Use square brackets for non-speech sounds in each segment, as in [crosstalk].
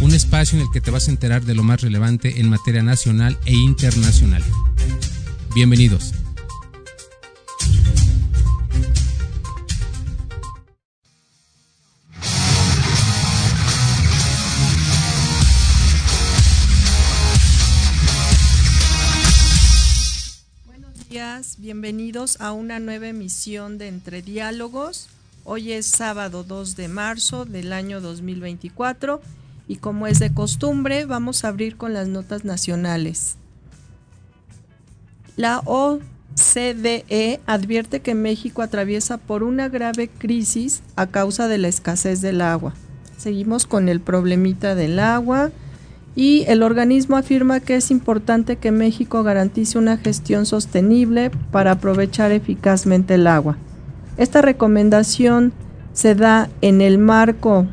Un espacio en el que te vas a enterar de lo más relevante en materia nacional e internacional. Bienvenidos. bienvenidos a una nueva emisión de Entre Diálogos. Hoy es sábado 2 de marzo del año 2024 y como es de costumbre vamos a abrir con las notas nacionales. La OCDE advierte que México atraviesa por una grave crisis a causa de la escasez del agua. Seguimos con el problemita del agua y el organismo afirma que es importante que México garantice una gestión sostenible para aprovechar eficazmente el agua. Esta recomendación se da en el marco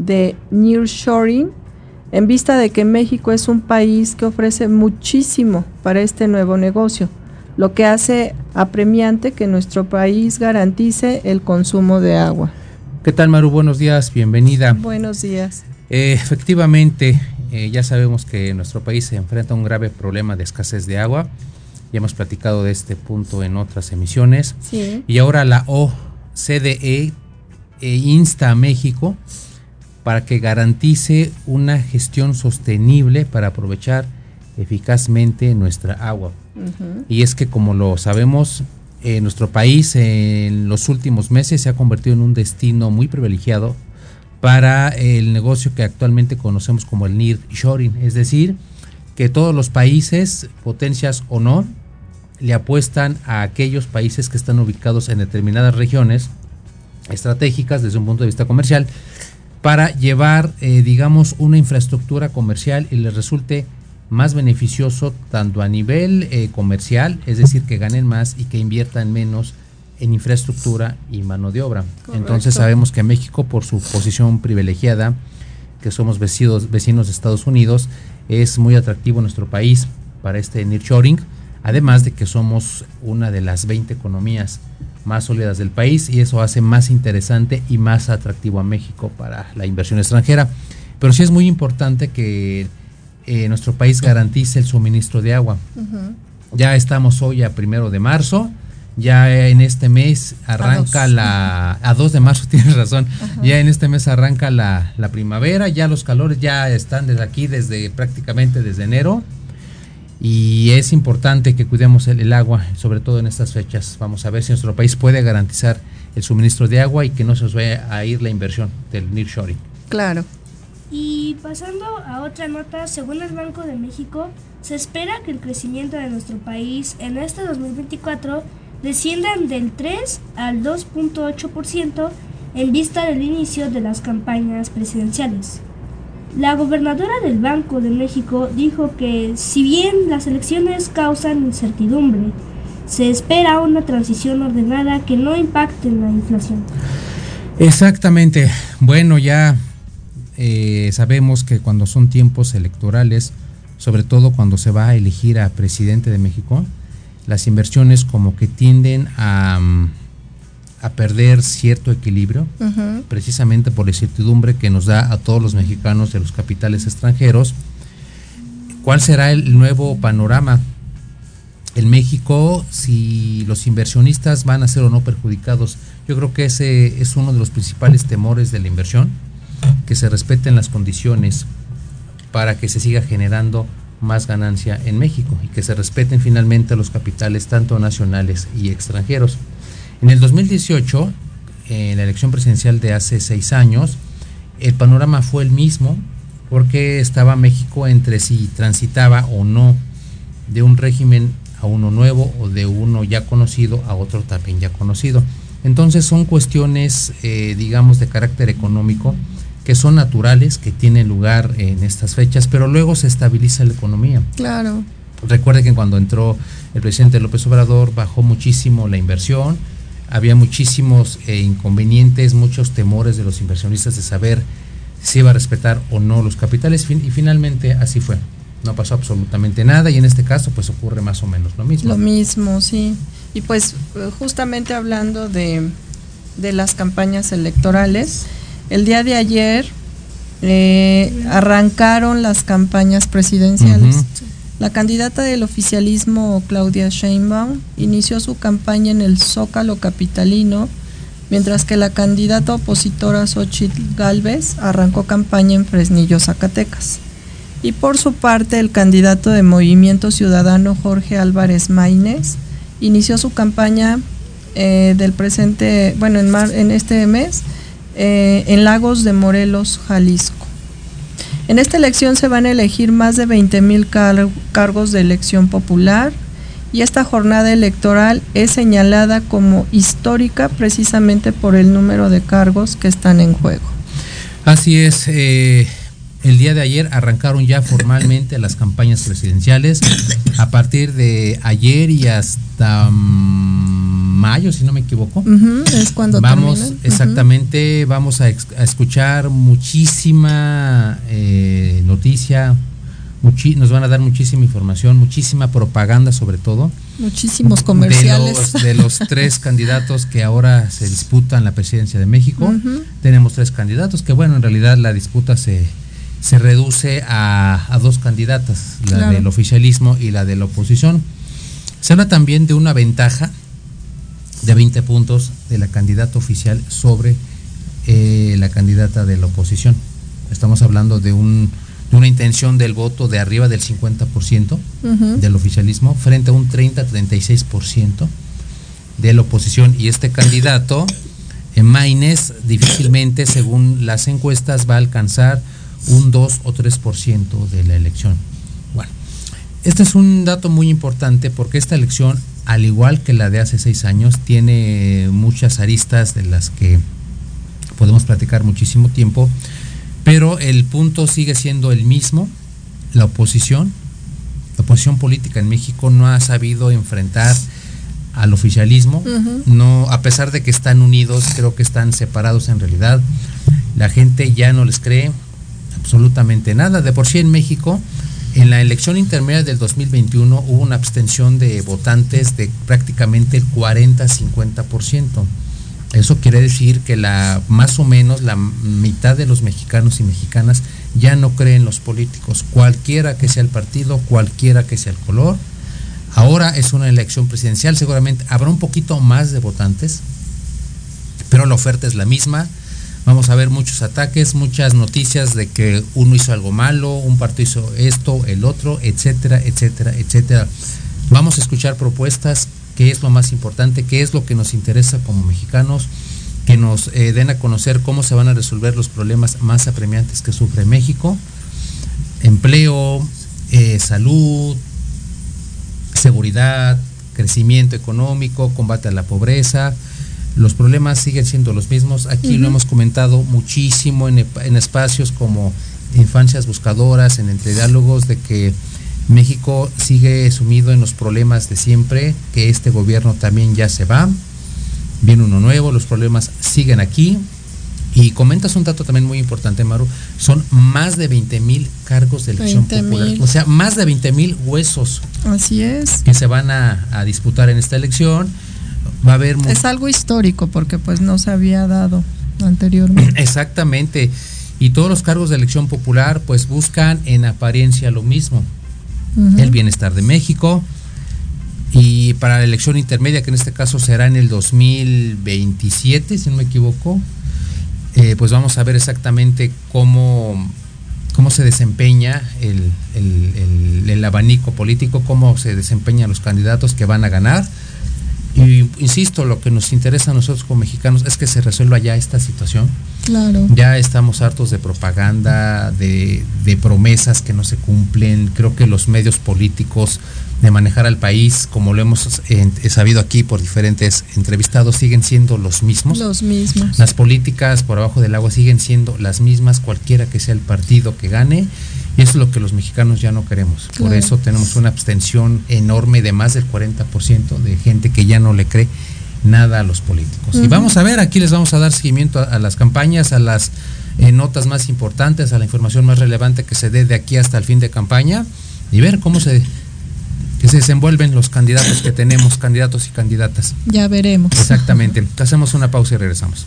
de nearshoring en vista de que México es un país que ofrece muchísimo para este nuevo negocio, lo que hace apremiante que nuestro país garantice el consumo de agua. ¿Qué tal Maru? Buenos días, bienvenida. Buenos días. Eh, efectivamente, eh, ya sabemos que nuestro país se enfrenta a un grave problema de escasez de agua. Ya hemos platicado de este punto en otras emisiones. Y ahora la OCDE eh, insta a México para que garantice una gestión sostenible para aprovechar eficazmente nuestra agua. Y es que como lo sabemos, eh, nuestro país en los últimos meses se ha convertido en un destino muy privilegiado para el negocio que actualmente conocemos como el nearshoring, es decir, que todos los países, potencias o no, le apuestan a aquellos países que están ubicados en determinadas regiones estratégicas desde un punto de vista comercial para llevar, eh, digamos, una infraestructura comercial y les resulte más beneficioso tanto a nivel eh, comercial, es decir, que ganen más y que inviertan menos en infraestructura y mano de obra. Entonces sabemos que México, por su posición privilegiada, que somos vecinos, vecinos de Estados Unidos, es muy atractivo nuestro país para este nearshoring, además de que somos una de las 20 economías más sólidas del país y eso hace más interesante y más atractivo a México para la inversión extranjera. Pero sí es muy importante que eh, nuestro país garantice el suministro de agua. Ya estamos hoy a primero de marzo ya en este mes arranca la... A 2 de marzo, [laughs] tienes razón. Ya en este mes arranca la, primavera, ya los calores ya están desde aquí, desde prácticamente desde enero. Y es importante que cuidemos el, agua, sobre todo en estas fechas. Vamos a ver si nuestro país puede garantizar el suministro de agua y que no se nos vaya a ir la inversión del nearshoring. Claro. Y pasando a otra nota, según el Banco de México, se espera que el crecimiento de nuestro país en este 2024 desciendan del 3 al 2.8% en vista del inicio de las campañas presidenciales. La gobernadora del Banco de México dijo que si bien las elecciones causan incertidumbre, se espera una transición ordenada que no impacte en la inflación. Exactamente. Bueno, ya eh, sabemos que cuando son tiempos electorales, sobre todo cuando se va a elegir a presidente de México, las inversiones como que tienden a, a perder cierto equilibrio, precisamente por la incertidumbre que nos da a todos los mexicanos de los capitales extranjeros. ¿Cuál será el nuevo panorama? En México, si los inversionistas van a ser o no perjudicados, yo creo que ese es uno de los principales temores de la inversión, que se respeten las condiciones para que se siga generando más ganancia en México y que se respeten finalmente los capitales tanto nacionales y extranjeros. En el 2018, en la elección presidencial de hace seis años, el panorama fue el mismo porque estaba México entre si transitaba o no de un régimen a uno nuevo o de uno ya conocido a otro también ya conocido. Entonces son cuestiones, eh, digamos, de carácter económico que son naturales, que tienen lugar en estas fechas, pero luego se estabiliza la economía. Claro. Recuerde que cuando entró el presidente López Obrador bajó muchísimo la inversión, había muchísimos eh, inconvenientes, muchos temores de los inversionistas de saber si iba a respetar o no los capitales y finalmente así fue. No pasó absolutamente nada y en este caso pues ocurre más o menos lo mismo. Lo mismo, sí. Y pues justamente hablando de, de las campañas electorales, el día de ayer eh, arrancaron las campañas presidenciales. La candidata del oficialismo, Claudia Sheinbaum, inició su campaña en el Zócalo capitalino, mientras que la candidata opositora Xochitl Galvez arrancó campaña en Fresnillo, Zacatecas. Y por su parte, el candidato de Movimiento Ciudadano Jorge Álvarez Maínez inició su campaña eh, del presente, bueno, en, en este mes, eh, en Lagos de Morelos, Jalisco. En esta elección se van a elegir más de 20 mil cargos de elección popular y esta jornada electoral es señalada como histórica precisamente por el número de cargos que están en juego. Así es. Eh, el día de ayer arrancaron ya formalmente las campañas presidenciales. A partir de ayer y hasta mayo, si no me equivoco. es cuando vamos exactamente, vamos a, escuchar muchísima eh, noticia, nos van a dar muchísima información, muchísima propaganda sobre todo. Muchísimos comerciales. De los, tres [laughs] candidatos que ahora se disputan la presidencia de México. Tenemos tres candidatos que bueno, en realidad la disputa se, se reduce a, dos candidatas, la del oficialismo y la de la oposición. Se habla también de una ventaja de 20 puntos de la candidata oficial sobre eh, la candidata de la oposición. Estamos hablando de, un, de una intención del voto de arriba del 50% del oficialismo frente a un 30-36% de la oposición. Y este candidato, en Maines, difícilmente, según las encuestas, va a alcanzar un 2 o 3% de la elección. Bueno, este es un dato muy importante porque esta elección al igual que la de hace seis años, tiene muchas aristas de las que podemos platicar muchísimo tiempo, pero el punto sigue siendo el mismo, la oposición, la oposición política en México no ha sabido enfrentar al oficialismo, no, a pesar de que están unidos, creo que están separados en realidad, la gente ya no les cree absolutamente nada, de por sí en México, en la elección intermedia del 2021 hubo una abstención de votantes de prácticamente el 40-50%. Eso quiere decir que la más o menos la mitad de los mexicanos y mexicanas ya no creen los políticos, cualquiera que sea el partido, cualquiera que sea el color. Ahora es una elección presidencial, seguramente habrá un poquito más de votantes, pero la oferta es la misma Vamos a ver muchos ataques, muchas noticias de que uno hizo algo malo, un partido hizo esto, el otro, etcétera, etcétera, etcétera. Vamos a escuchar propuestas, qué es lo más importante, qué es lo que nos interesa como mexicanos, que nos eh, den a conocer cómo se van a resolver los problemas más apremiantes que sufre México. Empleo, eh, salud, seguridad, crecimiento económico, combate a la pobreza, los problemas siguen siendo los mismos. Aquí lo hemos comentado muchísimo en, espacios como infancias buscadoras, en entre diálogos, de que México sigue sumido en los problemas de siempre, que este gobierno también ya se va, viene uno nuevo, los problemas siguen aquí. Y comentas un dato también muy importante, Maru, son más de 20 mil cargos de elección popular, o sea, más de 20 mil huesos. Así es. Que se van a disputar en esta elección va a haber... Es algo histórico porque pues no se había dado anteriormente. [clears throat] Exactamente. Y todos los cargos de elección popular pues buscan en apariencia lo mismo. El bienestar de México. Y para la elección intermedia, que en este caso será en el 2027, si no me equivoco, eh, pues vamos a ver exactamente cómo, cómo se desempeña el, el abanico político, cómo se desempeñan los candidatos que van a ganar insisto, lo que nos interesa a nosotros como mexicanos es que se resuelva ya esta situación. Claro. Ya estamos hartos de propaganda, de, de promesas que no se cumplen. Creo que los medios políticos de manejar al país, como lo hemos eh, sabido aquí por diferentes entrevistados, siguen siendo los mismos. Los mismos. Las políticas por abajo del agua siguen siendo las mismas, cualquiera que sea el partido que gane. Y eso es lo que los mexicanos ya no queremos. Por eso tenemos una abstención enorme de más del 40% de gente que ya no le cree nada a los políticos. Y vamos a ver, aquí les vamos a dar seguimiento a, las campañas, a las eh, notas más importantes, a la información más relevante que se dé de aquí hasta el fin de campaña y ver cómo se que se desenvuelven los candidatos que tenemos, candidatos y candidatas. Ya veremos. Exactamente. [laughs] Hacemos una pausa y regresamos.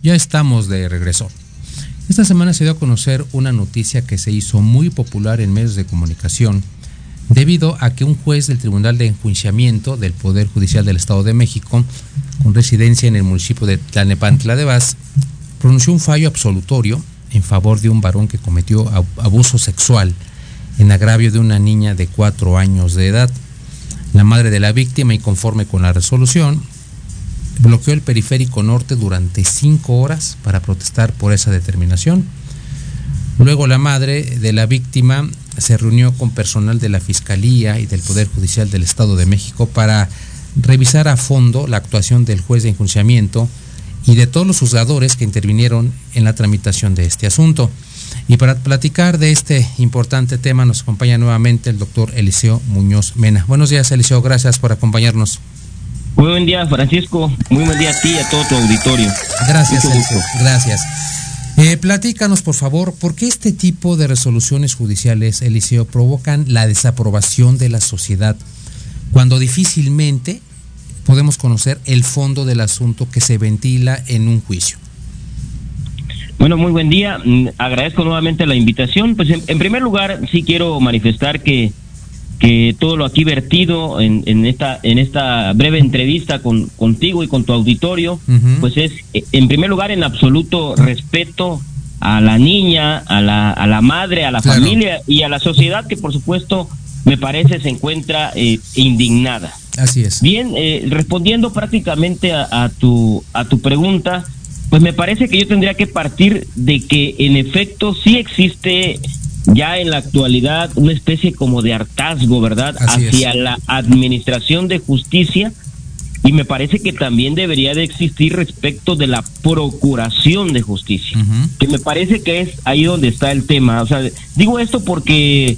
Ya estamos de regreso. Esta semana se dio a conocer una noticia que se hizo muy popular en medios de comunicación debido a que un juez del Tribunal de Enjuiciamiento del Poder Judicial del Estado de México, con residencia en el municipio de Tlanepantla de Vaz, pronunció un fallo absolutorio en favor de un varón que cometió abuso sexual en agravio de una niña de cuatro años de edad. La madre de la víctima, y conforme con la resolución, bloqueó el periférico norte durante cinco horas para protestar por esa determinación. Luego la madre de la víctima se reunió con personal de la Fiscalía y del Poder Judicial del Estado de México para revisar a fondo la actuación del juez de enjuiciamiento y de todos los juzgadores que intervinieron en la tramitación de este asunto. Y para platicar de este importante tema nos acompaña nuevamente el doctor Eliseo Muñoz Mena. Buenos días, Eliseo, gracias por acompañarnos. Muy buen día, Francisco. Muy buen día a ti y a todo tu auditorio. Gracias, Gracias. Eh, platícanos, por favor, ¿por qué este tipo de resoluciones judiciales, Eliseo, provocan la desaprobación de la sociedad cuando difícilmente podemos conocer el fondo del asunto que se ventila en un juicio? Bueno, muy buen día. Mm, agradezco nuevamente la invitación. Pues en, primer lugar, sí quiero manifestar que, que todo lo aquí vertido en, en esta en esta breve entrevista con contigo y con tu auditorio, pues es en primer lugar en absoluto respeto a la niña, a la, a la madre, a la familia y a la sociedad que por supuesto me parece se encuentra eh, indignada. Así es. Bien, eh, respondiendo prácticamente a, a, tu a tu pregunta, pues me parece que yo tendría que partir de que en efecto sí existe ya en la actualidad una especie como de hartazgo, ¿verdad? Hacia la administración de justicia y me parece que también debería de existir respecto de la procuración de justicia, que me parece que es ahí donde está el tema. O sea, digo esto porque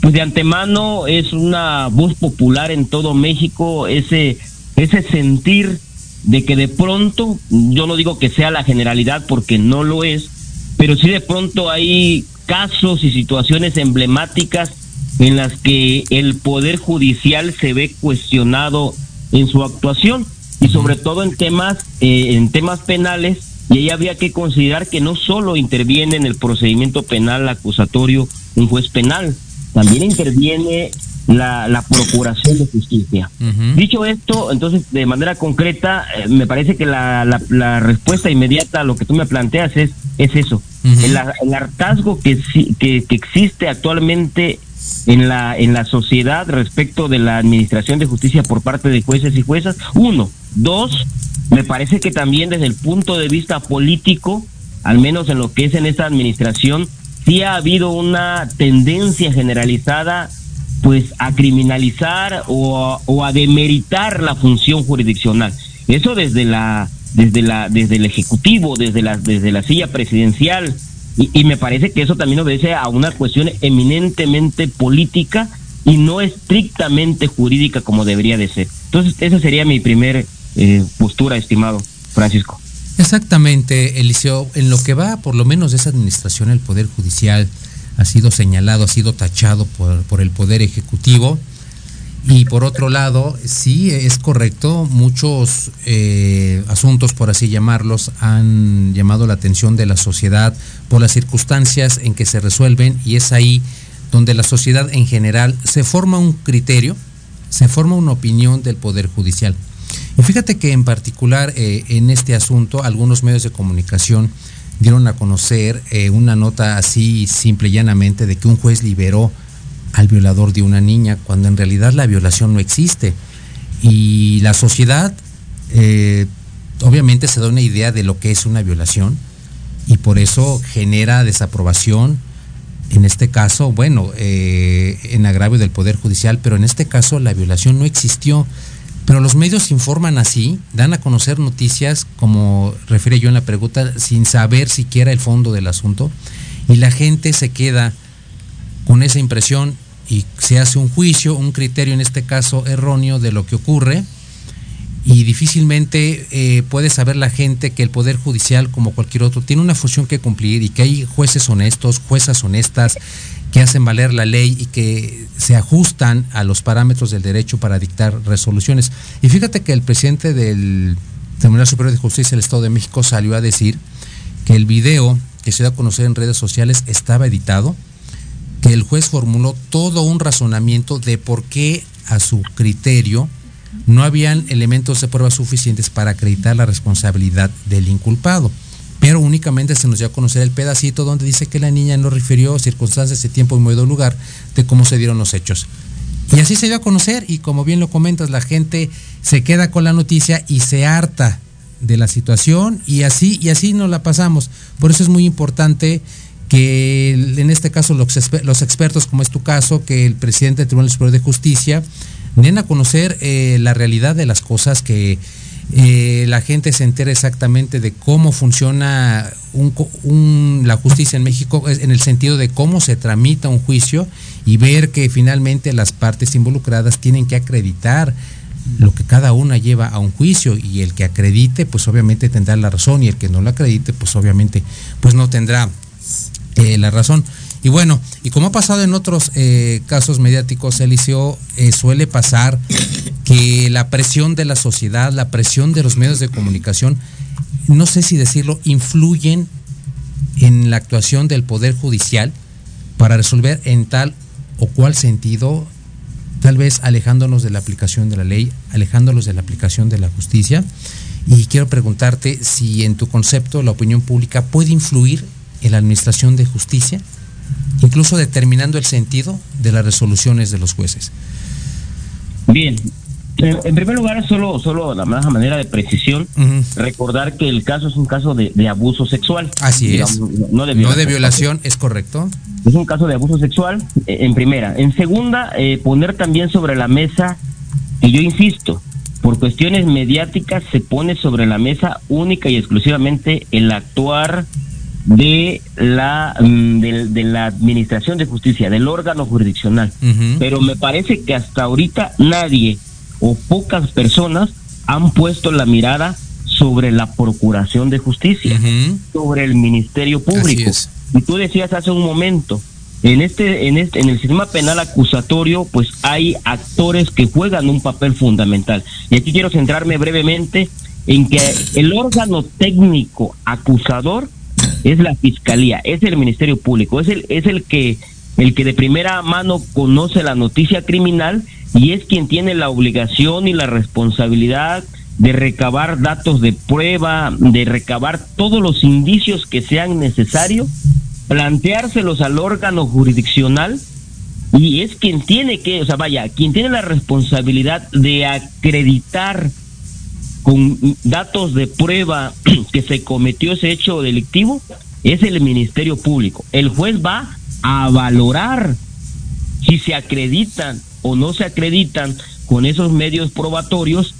pues de antemano es una voz popular en todo México ese ese sentir de que de pronto, yo no digo que sea la generalidad porque no lo es, pero sí de pronto hay casos y situaciones emblemáticas en las que el poder judicial se ve cuestionado en su actuación y sobre todo en temas eh, en temas penales y ahí había que considerar que no solo interviene en el procedimiento penal acusatorio un juez penal, también interviene la, la procuración de justicia. Dicho esto, entonces, de manera concreta, eh, me parece que la, la, respuesta inmediata a lo que tú me planteas es, es eso. El, el, hartazgo que, que, que existe actualmente en la, en la sociedad respecto de la administración de justicia por parte de jueces y juezas. Uno. Dos, me parece que también desde el punto de vista político, al menos en lo que es en esta administración, sí ha habido una tendencia generalizada pues a criminalizar o a, demeritar la función jurisdiccional. Eso desde la desde la desde el ejecutivo, desde la desde la silla presidencial y, me parece que eso también obedece a una cuestión eminentemente política y no estrictamente jurídica como debería de ser. Entonces esa sería mi primer eh, postura, estimado Francisco. Exactamente, Eliseo. En lo que va, por lo menos, de esa administración, el Poder Judicial, ha sido señalado, ha sido tachado por, el Poder Ejecutivo. Y por otro lado, sí es correcto, muchos eh, asuntos, por así llamarlos, han llamado la atención de la sociedad por las circunstancias en que se resuelven y es ahí donde la sociedad en general se forma un criterio, se forma una opinión del Poder Judicial. Y fíjate que en particular eh, en este asunto algunos medios de comunicación dieron a conocer eh, una nota así simple y llanamente de que un juez liberó al violador de una niña cuando en realidad la violación no existe. Y la sociedad eh, obviamente se da una idea de lo que es una violación y por eso genera desaprobación. En este caso, bueno, eh, en agravio del Poder Judicial, pero en este caso la violación no existió. Pero los medios informan así, dan a conocer noticias, como refiere yo en la pregunta, sin saber siquiera el fondo del asunto, y la gente se queda con esa impresión y se hace un juicio, un criterio en este caso erróneo de lo que ocurre, y difícilmente eh, puede saber la gente que el Poder Judicial, como cualquier otro, tiene una función que cumplir y que hay jueces honestos, juezas honestas, que hacen valer la ley y que se ajustan a los parámetros del derecho para dictar resoluciones. Y fíjate que el presidente del Tribunal Superior de Justicia del Estado de México salió a decir que el video que se da a conocer en redes sociales estaba editado, el juez formuló todo un razonamiento de por qué a su criterio no habían elementos de prueba suficientes para acreditar la responsabilidad del inculpado pero únicamente se nos dio a conocer el pedacito donde dice que la niña no refirió circunstancias de tiempo y modo lugar de cómo se dieron los hechos. Y así se dio a conocer y como bien lo comentas, la gente se queda con la noticia y se harta de la situación y así y así nos la pasamos. Por eso es muy importante que en este caso los, expertos, como es tu caso, que el presidente del Tribunal Superior de Justicia den a conocer eh, la realidad de las cosas que eh, la gente se entera exactamente de cómo funciona la justicia en México, en el sentido de cómo se tramita un juicio y ver que finalmente las partes involucradas tienen que acreditar lo que cada una lleva a un juicio y el que acredite pues obviamente tendrá la razón y el que no la acredite pues obviamente pues no tendrá eh, la razón. Y bueno, y como ha pasado en otros eh, casos mediáticos, Eliseo, eh, suele pasar que la presión de la sociedad, la presión de los medios de comunicación, no sé si decirlo, influyen en la actuación del Poder Judicial para resolver en tal o cual sentido, tal vez alejándonos de la aplicación de la ley, alejándonos de la aplicación de la justicia. Y quiero preguntarte si en tu concepto la opinión pública puede influir en la administración de justicia incluso determinando el sentido de las resoluciones de los jueces. Bien, en primer lugar, solo, solo la más manera de precisión, recordar que el caso es un caso de, abuso sexual. Así es. No de, violación, no de violación, es correcto. Es un caso de abuso sexual, eh, en primera. En segunda, eh, poner también sobre la mesa, y yo insisto, por cuestiones mediáticas se pone sobre la mesa única y exclusivamente el actuar de la mm, de, la administración de justicia del órgano jurisdiccional. Pero me parece que hasta ahorita nadie o pocas personas han puesto la mirada sobre la procuración de justicia sobre el ministerio público. y tú decías hace un momento en este en este en el sistema penal acusatorio pues hay actores que juegan un papel fundamental. Y aquí quiero centrarme brevemente en que el órgano técnico acusador es la fiscalía, es el Ministerio Público, es el, es el que el que de primera mano conoce la noticia criminal y es quien tiene la obligación y la responsabilidad de recabar datos de prueba, de recabar todos los indicios que sean necesarios, planteárselos al órgano jurisdiccional y es quien tiene que, o sea, vaya, quien tiene la responsabilidad de acreditar con datos de prueba [clears throat] que se cometió ese hecho delictivo es el Ministerio Público. El juez va a valorar si se acreditan o no se acreditan con esos medios probatorios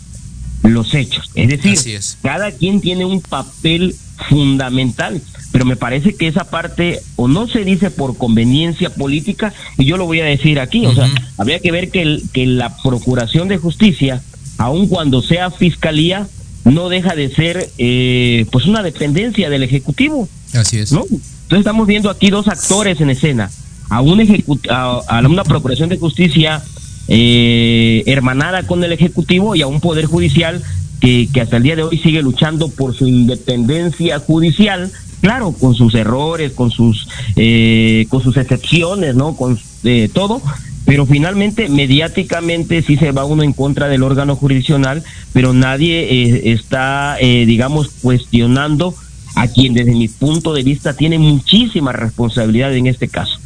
los hechos. Es decir, cada quien tiene un papel fundamental, pero me parece que esa parte o no se dice por conveniencia política, y yo lo voy a decir aquí, o sea, habría que ver que, el, que la Procuración de Justicia aun cuando sea fiscalía, no deja de ser eh, pues una dependencia del Ejecutivo. Así es. ¿no? Entonces estamos viendo aquí dos actores en escena, a, un a, una Procuración de Justicia eh, hermanada con el Ejecutivo y a un Poder Judicial que, que hasta el día de hoy sigue luchando por su independencia judicial, claro, con sus errores, con sus, eh, con sus excepciones, ¿no? Con eh, todo, pero finalmente mediáticamente sí se va uno en contra del órgano jurisdiccional, pero nadie eh, está, eh, digamos, cuestionando a quien desde mi punto de vista tiene muchísima responsabilidad en este caso,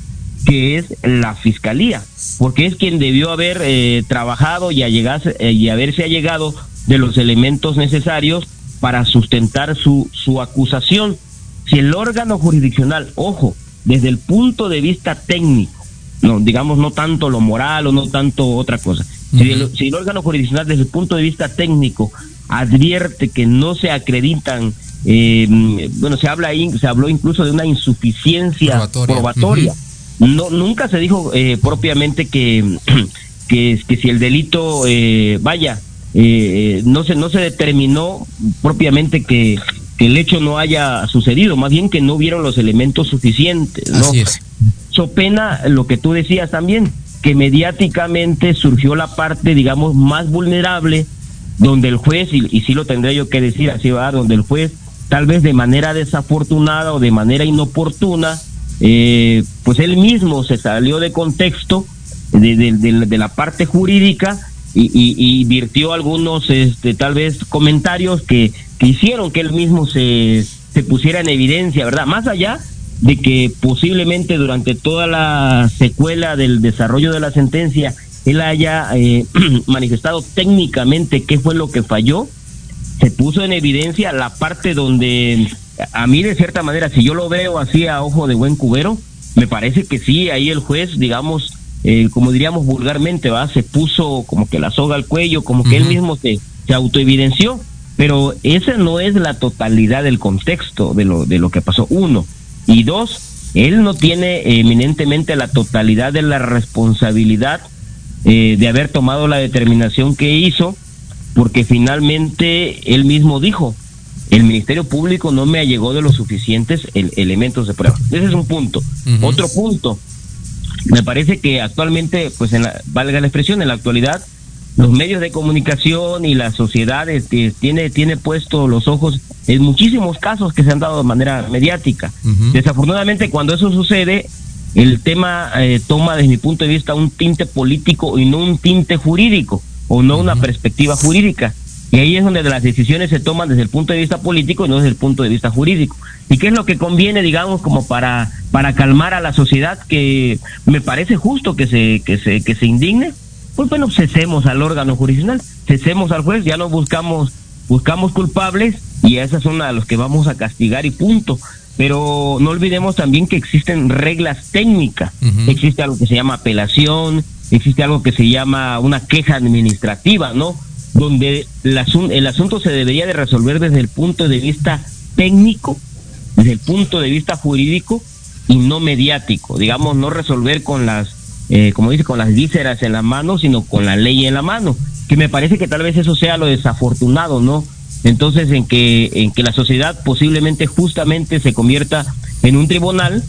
que es la fiscalía, porque es quien debió haber eh, trabajado y, a llegarse, y haberse allegado de los elementos necesarios para sustentar su, su acusación. Si el órgano jurisdiccional, ojo, desde el punto de vista técnico, no, digamos, no tanto lo moral o no tanto otra cosa. si, el, órgano jurisdiccional desde el punto de vista técnico advierte que no se acreditan, eh, bueno, se habla ahí, se habló incluso de una insuficiencia probatoria. No, nunca se dijo eh, propiamente que, [clears throat] que, que, si el delito, eh, vaya, no se no se determinó propiamente que, que el hecho no haya sucedido, más bien que no hubieron los elementos suficientes, ¿no? Así es. So pena lo que tú decías también, que mediáticamente surgió la parte, digamos, más vulnerable, donde el juez, y, y sí lo tendré yo que decir así, va, donde el juez, tal vez de manera desafortunada o de manera inoportuna, eh, pues él mismo se salió de contexto de, de, la parte jurídica y, y, y, virtió algunos, este, tal vez, comentarios que, que hicieron que él mismo se, se pusiera en evidencia, ¿verdad? Más allá de que posiblemente durante toda la secuela del desarrollo de la sentencia él haya eh, [clears throat] manifestado técnicamente qué fue lo que falló, se puso en evidencia la parte donde a mí de cierta manera, si yo lo veo así a ojo de buen cubero, me parece que sí, ahí el juez, digamos, eh, como diríamos vulgarmente, va, se puso como que la soga al cuello, como que él mismo se, se autoevidenció, pero esa no es la totalidad del contexto de lo, de lo que pasó. Uno, y dos, él no tiene eminentemente la totalidad de la responsabilidad eh, de haber tomado la determinación que hizo porque finalmente él mismo dijo, el Ministerio Público no me allegó de los suficientes elementos de prueba. Ese es un punto. Otro punto, me parece que actualmente, pues en la, valga la expresión, en la actualidad, los medios de comunicación y la sociedad este, tiene, tiene puesto los ojos en muchísimos casos que se han dado de manera mediática. Desafortunadamente, cuando eso sucede, el tema eh, toma desde mi punto de vista un tinte político y no un tinte jurídico o no una perspectiva jurídica. Y ahí es donde las decisiones se toman desde el punto de vista político y no desde el punto de vista jurídico. ¿Y qué es lo que conviene, digamos, como para, para calmar a la sociedad que me parece justo que se, que se, que se indigne? Pues bueno, cesemos al órgano jurisdiccional, cesemos al juez, ya no buscamos, buscamos culpables y esas son a los que vamos a castigar y punto pero no olvidemos también que existen reglas técnicas. Existe algo que se llama apelación, existe algo que se llama una queja administrativa, ¿no? Donde el, el asunto se debería de resolver desde el punto de vista técnico, desde el punto de vista jurídico y no mediático. Digamos, no resolver con las, eh, como dice, con las vísceras en la mano, sino con la ley en la mano. Que me parece que tal vez eso sea lo desafortunado, ¿no? entonces en que, en que la sociedad posiblemente justamente se convierta en un tribunal,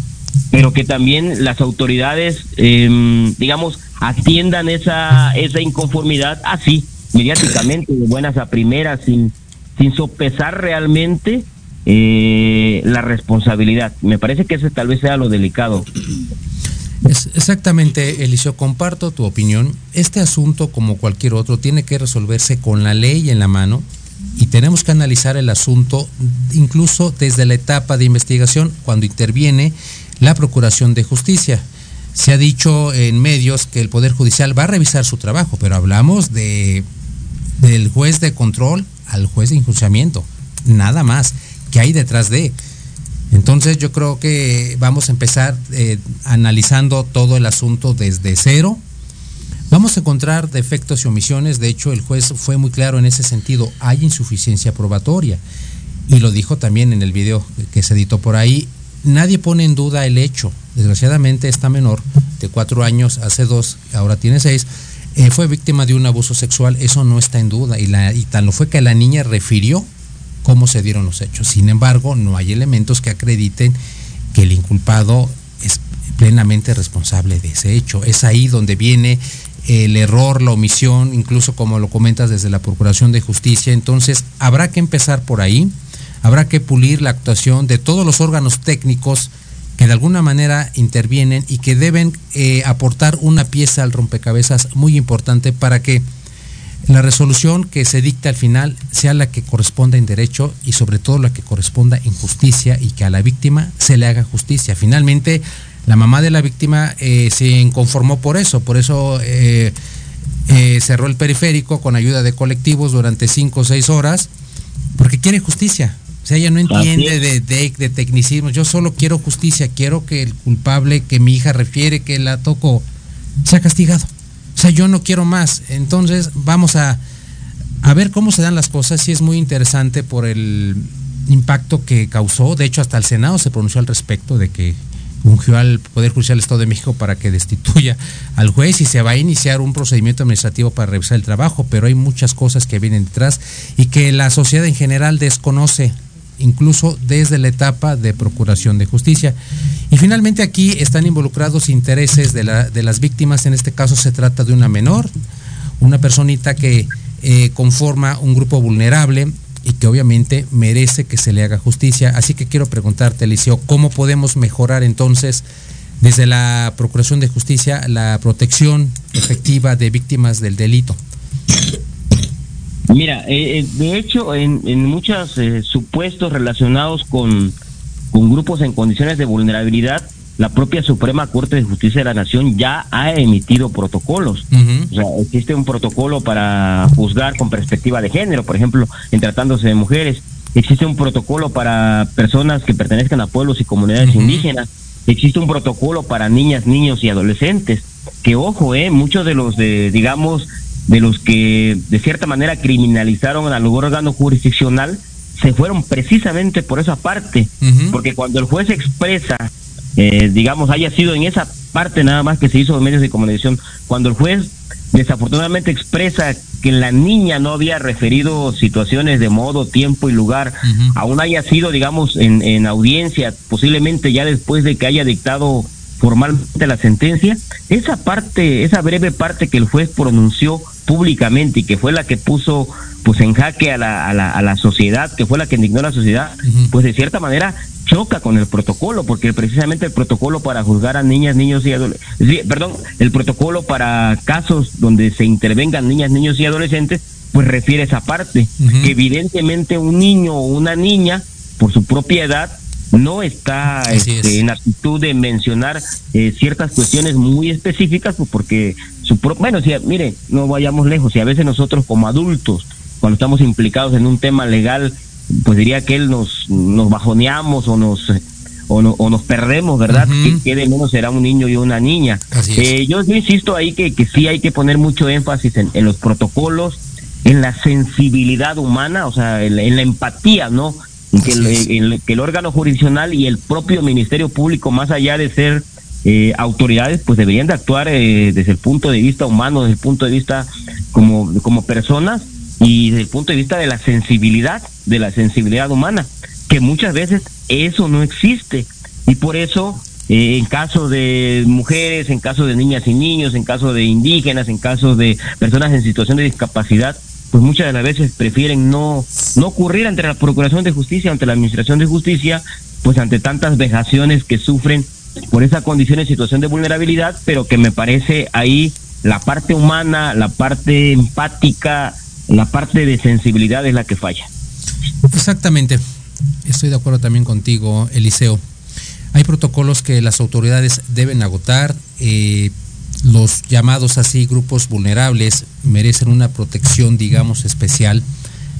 pero que también las autoridades, em, digamos, atiendan esa, esa inconformidad así, mediáticamente, de buenas a primeras, sin, sin sopesar realmente eh, la responsabilidad. Me parece que ese tal vez sea lo delicado. Exactamente, Eliseo, comparto tu opinión. Este asunto, como cualquier otro, tiene que resolverse con la ley en la mano y tenemos que analizar el asunto incluso desde la etapa de investigación cuando interviene la Procuración de Justicia. Se ha dicho en medios que el Poder Judicial va a revisar su trabajo, pero hablamos de del juez de control al juez de enjuiciamiento, nada más que hay detrás de. Entonces yo creo que vamos a empezar eh, analizando todo el asunto desde cero, Vamos a encontrar defectos y omisiones, de hecho el juez fue muy claro en ese sentido, hay insuficiencia probatoria. Y lo dijo también en el video que se editó por ahí, nadie pone en duda el hecho, desgraciadamente esta menor de cuatro años, hace dos, ahora tiene seis, eh, fue víctima de un abuso sexual, eso no está en duda. Y, la, y tal lo fue que la niña refirió cómo se dieron los hechos, sin embargo no hay elementos que acrediten que el inculpado es plenamente responsable de ese hecho, es ahí donde viene el error, la omisión, incluso como lo comentas desde la Procuración de Justicia. Entonces, habrá que empezar por ahí, habrá que pulir la actuación de todos los órganos técnicos que de alguna manera intervienen y que deben eh, aportar una pieza al rompecabezas muy importante para que la resolución que se dicta al final sea la que corresponda en derecho y sobre todo la que corresponda en justicia y que a la víctima se le haga justicia. Finalmente, la mamá de la víctima eh, se inconformó por eso, por eso eh, eh, cerró el periférico con ayuda de colectivos durante cinco o seis horas, porque quiere justicia. O sea, ella no entiende de, de, tecnicismo. Yo solo quiero justicia, quiero que el culpable que mi hija refiere que la tocó sea castigado. O sea, yo no quiero más. Entonces, vamos a, a ver cómo se dan las cosas. Sí es muy interesante por el impacto que causó. De hecho, hasta el Senado se pronunció al respecto de que ungió al Poder Judicial del Estado de México para que destituya al juez y se va a iniciar un procedimiento administrativo para revisar el trabajo, pero hay muchas cosas que vienen detrás y que la sociedad en general desconoce, incluso desde la etapa de procuración de justicia. Y finalmente aquí están involucrados intereses de, la, de las víctimas, en este caso se trata de una menor, una personita que eh, conforma un grupo vulnerable, y que obviamente merece que se le haga justicia. Así que quiero preguntarte, Eliseo, ¿cómo podemos mejorar entonces desde la Procuración de Justicia la protección efectiva de víctimas del delito? Mira, eh, eh, de hecho, en, en muchos supuestos relacionados con, con grupos en condiciones de vulnerabilidad, la propia Suprema Corte de Justicia de la Nación ya ha emitido protocolos. O sea, existe un protocolo para juzgar con perspectiva de género, por ejemplo, en tratándose de mujeres. Existe un protocolo para personas que pertenezcan a pueblos y comunidades indígenas. Existe un protocolo para niñas, niños y adolescentes. Que ojo, eh, muchos de los de, digamos, de los que de cierta manera criminalizaron al órgano jurisdiccional se fueron precisamente por esa parte, porque cuando el juez expresa eh, digamos, haya sido en esa parte nada más que se hizo en medios de comunicación, cuando el juez desafortunadamente expresa que la niña no había referido situaciones de modo, tiempo y lugar, aún haya sido, digamos, en, en audiencia, posiblemente ya después de que haya dictado formalmente la sentencia, esa parte, esa breve parte que el juez pronunció públicamente y que fue la que puso pues en jaque a la, a la, a la sociedad, que fue la que indignó a la sociedad, pues de cierta manera choca con el protocolo, porque precisamente el protocolo para juzgar a niñas, niños y adolescentes, perdón, el protocolo para casos donde se intervengan niñas, niños y adolescentes, pues refiere esa parte, que evidentemente un niño o una niña, por su propia edad, no está este, en actitud de mencionar eh, ciertas cuestiones muy específicas, pues porque su bueno, si mire, no vayamos lejos, si a veces nosotros como adultos, cuando estamos implicados en un tema legal, pues diría que él nos, nos bajoneamos o nos o, o nos perdemos, ¿verdad? Que, de menos será un niño y una niña. Eh, yo, insisto ahí que, que sí hay que poner mucho énfasis en, en los protocolos, en la sensibilidad humana, o sea, en la empatía, ¿no? Que el, que el, órgano jurisdiccional y el propio Ministerio Público, más allá de ser eh, autoridades, pues deberían de actuar eh, desde el punto de vista humano, desde el punto de vista como, como personas y desde el punto de vista de la sensibilidad, de la sensibilidad humana, que muchas veces eso no existe. Y por eso, eh, en caso de mujeres, en caso de niñas y niños, en caso de indígenas, en caso de personas en situación de discapacidad, pues muchas de las veces prefieren no, no ocurrir ante la Procuración de Justicia, ante la Administración de Justicia, pues ante tantas vejaciones que sufren por esa condición de situación de vulnerabilidad, pero que me parece ahí la parte humana, la parte empática, la parte de sensibilidad es la que falla. Exactamente. Estoy de acuerdo también contigo, Eliseo. Hay protocolos que las autoridades deben agotar. Eh, los llamados así grupos vulnerables merecen una protección, digamos, especial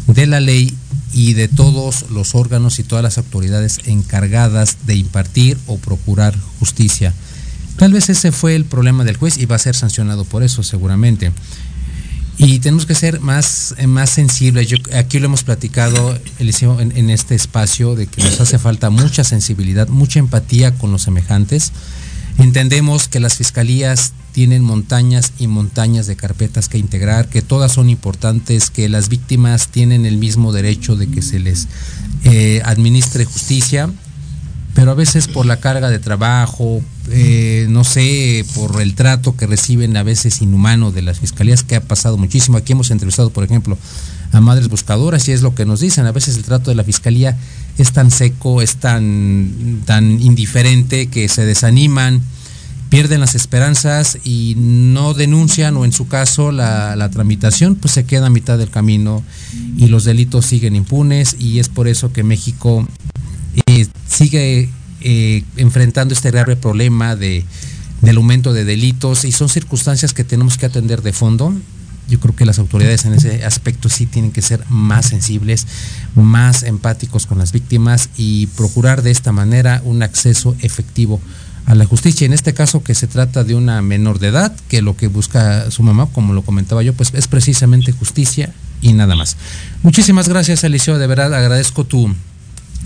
de la ley y de todos los órganos y todas las autoridades encargadas de impartir o procurar justicia. Tal vez ese fue el problema del juez y va a ser sancionado por eso seguramente. Y tenemos que ser más, más sensibles. aquí lo hemos platicado, en, en este espacio, de que nos hace falta mucha sensibilidad, mucha empatía con los semejantes. Entendemos que las fiscalías tienen montañas y montañas de carpetas que integrar, que todas son importantes, que las víctimas tienen el mismo derecho de que se les eh, administre justicia, pero a veces por la carga de trabajo, eh, no sé, por el trato que reciben a veces inhumano de las fiscalías, que ha pasado muchísimo. Aquí hemos entrevistado, por ejemplo, a madres buscadoras y es lo que nos dicen. A veces el trato de la fiscalía es tan seco, es tan, tan indiferente que se desaniman pierden las esperanzas y no denuncian o en su caso la, tramitación, pues se queda a mitad del camino y los delitos siguen impunes y es por eso que México eh, sigue eh, enfrentando este grave problema de, del aumento de delitos y son circunstancias que tenemos que atender de fondo. Yo creo que las autoridades en ese aspecto sí tienen que ser más sensibles, más empáticos con las víctimas y procurar de esta manera un acceso efectivo a la justicia. En este caso que se trata de una menor de edad, que lo que busca su mamá, como lo comentaba yo, pues es precisamente justicia y nada más. Muchísimas gracias, Eliseo. De verdad agradezco tu,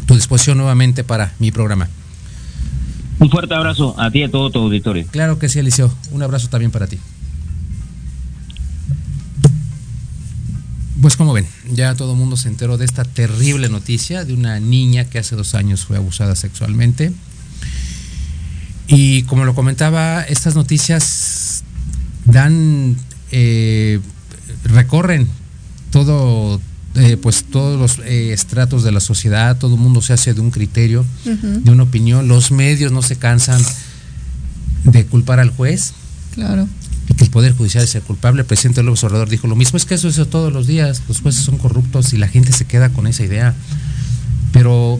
tu disposición nuevamente para mi programa. Un fuerte abrazo a ti y a todo tu auditorio. Claro que sí, Eliseo. Un abrazo también para ti. Pues como ven, ya todo el mundo se enteró de esta terrible noticia de una niña que hace dos años fue abusada sexualmente. Y como lo comentaba, estas noticias dan, eh, recorren todo, eh, pues todos los eh, estratos de la sociedad, todo el mundo se hace de un criterio, de una opinión. Los medios no se cansan de culpar al juez. Claro. Y que el Poder Judicial es el culpable. El presidente López Obrador dijo lo mismo. Es que eso es todos los días. Los jueces son corruptos y la gente se queda con esa idea. Pero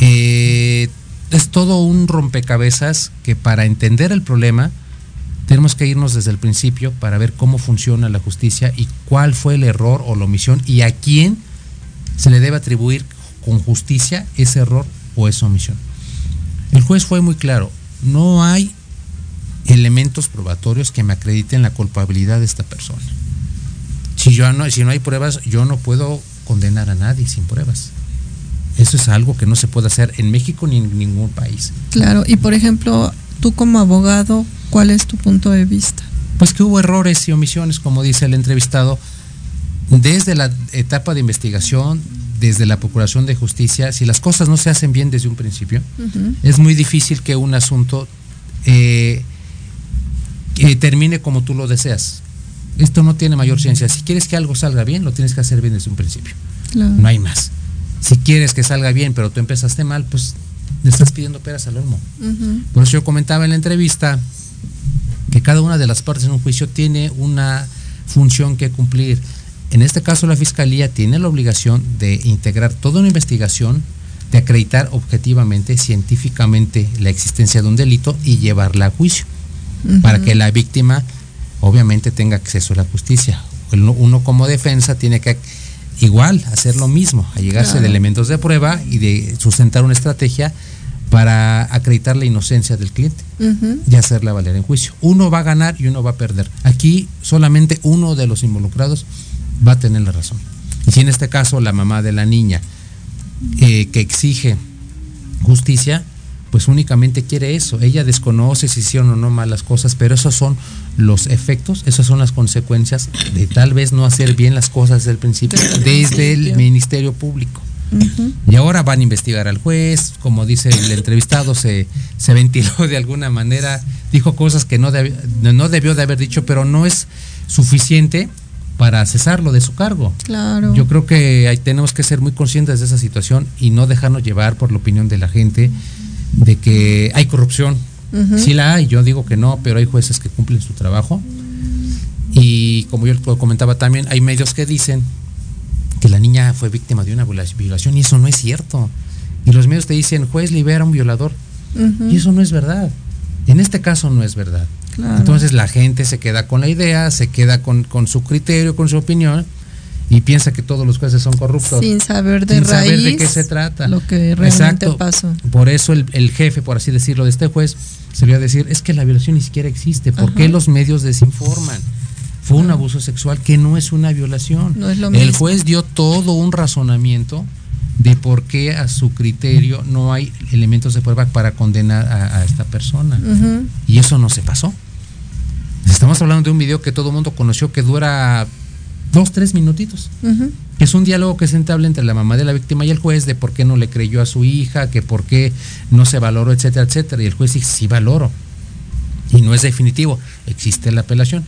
eh, es todo un rompecabezas que para entender el problema tenemos que irnos desde el principio para ver cómo funciona la justicia y cuál fue el error o la omisión y a quién se le debe atribuir con justicia ese error o esa omisión. El juez fue muy claro, no hay elementos probatorios que me acrediten la culpabilidad de esta persona. Si, yo no, si no hay pruebas, yo no puedo condenar a nadie sin pruebas. Eso es algo que no se puede hacer en México ni en ningún país. Claro, y por ejemplo, tú como abogado, ¿cuál es tu punto de vista? Pues que hubo errores y omisiones, como dice el entrevistado, desde la etapa de investigación, desde la Procuración de Justicia, si las cosas no se hacen bien desde un principio, es muy difícil que un asunto eh, termine como tú lo deseas. Esto no tiene mayor ciencia. Si quieres que algo salga bien, lo tienes que hacer bien desde un principio. No hay más. Si quieres que salga bien, pero tú empezaste mal, pues le estás pidiendo peras al olmo. Por eso yo comentaba en la entrevista que cada una de las partes en un juicio tiene una función que cumplir. En este caso, la Fiscalía tiene la obligación de integrar toda una investigación, de acreditar objetivamente, científicamente la existencia de un delito y llevarla a juicio, para que la víctima obviamente tenga acceso a la justicia. Uno, como defensa tiene que igual hacer lo mismo, allegarse de elementos de prueba y de sustentar una estrategia para acreditar la inocencia del cliente y hacerla valer en juicio. Uno va a ganar y uno va a perder. Aquí solamente uno de los involucrados va a tener la razón. Y si en este caso la mamá de la niña eh, que exige justicia, pues únicamente quiere eso. Ella desconoce si hicieron o no malas cosas, pero esos son los efectos, esas son las consecuencias de tal vez no hacer bien las cosas desde el principio, desde el Ministerio Público. Y ahora van a investigar al juez, como dice el entrevistado, se, se ventiló de alguna manera, dijo cosas que no, no debió de haber dicho, pero no es suficiente para cesarlo de su cargo. Claro. Yo creo que hay, tenemos que ser muy conscientes de esa situación y no dejarnos llevar por la opinión de la gente de que hay corrupción. Sí la hay, yo digo que no, pero hay jueces que cumplen su trabajo. Y como yo comentaba también, hay medios que dicen que la niña fue víctima de una violación y eso no es cierto. Y los medios te dicen, juez libera a un violador. Y eso no es verdad. En este caso no es verdad. Entonces la gente se queda con la idea, se queda con, su criterio, con su opinión y piensa que todos los jueces son corruptos. Sin saber de sin saber de qué se trata. Lo que realmente pasó. Por eso el, jefe, por así decirlo, de este juez se le a decir, es que la violación ni siquiera existe. ¿Por qué los medios desinforman? Fue un abuso sexual que no es una violación. el juez dio todo un razonamiento de por qué a su criterio no hay elementos de prueba para condenar a, esta persona. Y eso no se pasó. Estamos hablando de un video que todo el mundo conoció que dura dos, tres minutitos. Es un diálogo que se entablea entre la mamá de la víctima y el juez de por qué no le creyó a su hija, que por qué no se valoró, etcétera, etcétera. Y el juez dice, sí valoro. Y no es definitivo, existe la apelación.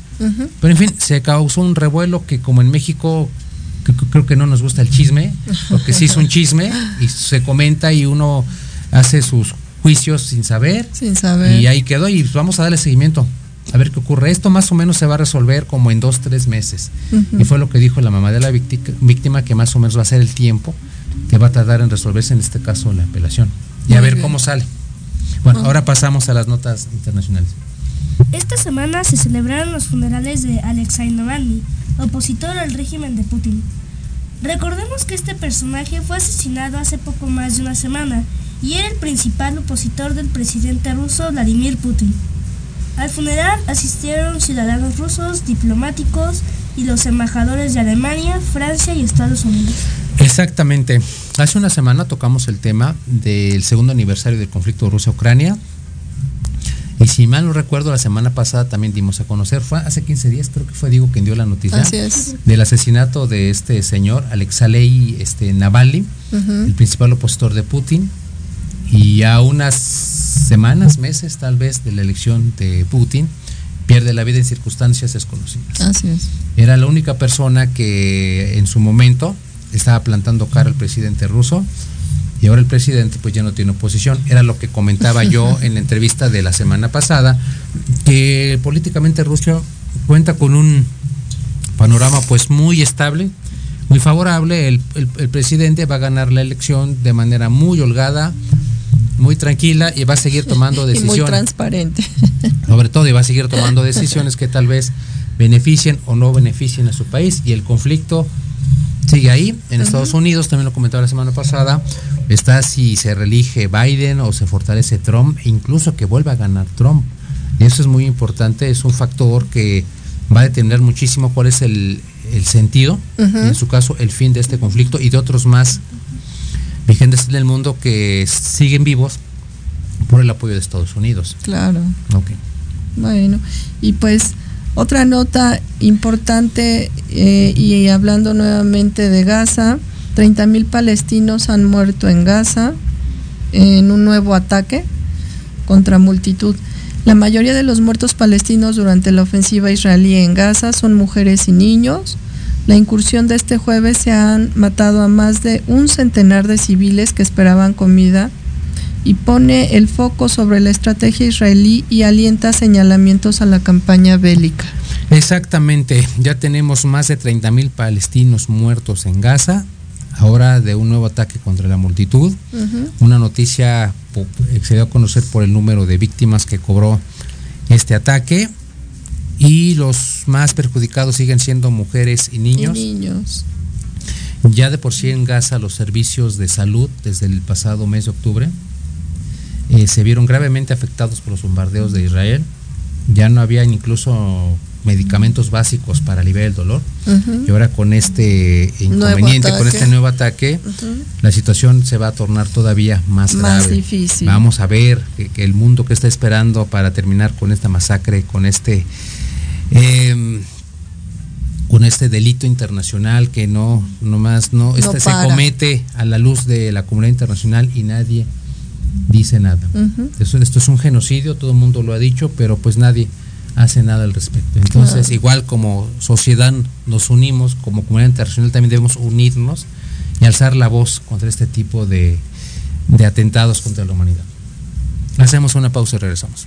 Pero en fin, se causó un revuelo que como en México creo que no nos gusta el chisme, porque sí es un chisme y se comenta y uno hace sus juicios sin saber. Sin saber. Y ahí quedó y vamos a darle seguimiento. A ver qué ocurre. Esto más o menos se va a resolver como en dos, tres meses. Y fue lo que dijo la mamá de la víctima, que más o menos va a ser el tiempo que va a tardar en resolverse en este caso la apelación. Y a ver cómo sale. Bueno, ahora pasamos a las notas internacionales. Esta semana se celebraron los funerales de Alexei Navalny, opositor al régimen de Putin. Recordemos que este personaje fue asesinado hace poco más de una semana y era el principal opositor del presidente ruso Vladimir Putin. Al funeral asistieron ciudadanos rusos, diplomáticos y los embajadores de Alemania, Francia y Estados Unidos. Exactamente. Hace una semana tocamos el tema del segundo aniversario del conflicto Rusia-Ucrania y si mal no recuerdo, la semana pasada también dimos a conocer, fue hace 15 días, creo que fue Diego quien dio la noticia del asesinato de este señor, Alexei este, Navalny, el principal opositor de Putin. Y a unas semanas, meses tal vez de la elección de Putin, pierde la vida en circunstancias desconocidas. Así es. Era la única persona que en su momento estaba plantando cara al presidente ruso y ahora el presidente pues ya no tiene oposición. Era lo que comentaba yo [laughs] en la entrevista de la semana pasada, que políticamente Rusia cuenta con un panorama pues muy estable, muy favorable. El, presidente va a ganar la elección de manera muy holgada, muy tranquila y va a seguir tomando [laughs] decisiones. muy transparente. [laughs] Sobre todo, y va a seguir tomando decisiones que tal vez beneficien o no beneficien a su país. Y el conflicto sigue ahí. En Estados Unidos, también lo comentaba la semana pasada, está si se reelige Biden o se fortalece Trump, e incluso que vuelva a ganar Trump. Y eso es muy importante, es un factor que va a determinar muchísimo cuál es el, sentido, en su caso el fin de este conflicto y de otros más vigentes en el mundo que siguen vivos por el apoyo de Estados Unidos. Claro. Bueno, y pues otra nota importante eh, y hablando nuevamente de Gaza, 30 mil palestinos han muerto en Gaza en un nuevo ataque contra multitud. La mayoría de los muertos palestinos durante la ofensiva israelí en Gaza son mujeres y niños. La incursión de este jueves se han matado a más de un centenar de civiles que esperaban comida y pone el foco sobre la estrategia israelí y alienta señalamientos a la campaña bélica. Exactamente, ya tenemos más de 30 mil palestinos muertos en Gaza, ahora de un nuevo ataque contra la multitud. Una noticia que se dio a conocer por el número de víctimas que cobró este ataque. Y los más perjudicados siguen siendo mujeres y niños. Y niños. Ya de por sí en Gaza los servicios de salud desde el pasado mes de octubre eh, se vieron gravemente afectados por los bombardeos de Israel. Ya no había incluso medicamentos básicos para aliviar el dolor. Y ahora con este inconveniente, con este nuevo ataque, la situación se va a tornar todavía más, más difícil. Vamos a ver que, el mundo que está esperando para terminar con esta masacre, con este em, con este delito internacional que no nomás no, este se comete a la luz de la comunidad internacional y nadie dice nada. esto, esto es un genocidio, todo el mundo lo ha dicho, pero pues nadie hace nada al respecto. Entonces, igual como sociedad nos unimos, como comunidad internacional también debemos unirnos y alzar la voz contra este tipo de, de atentados contra la humanidad. Hacemos una pausa y regresamos.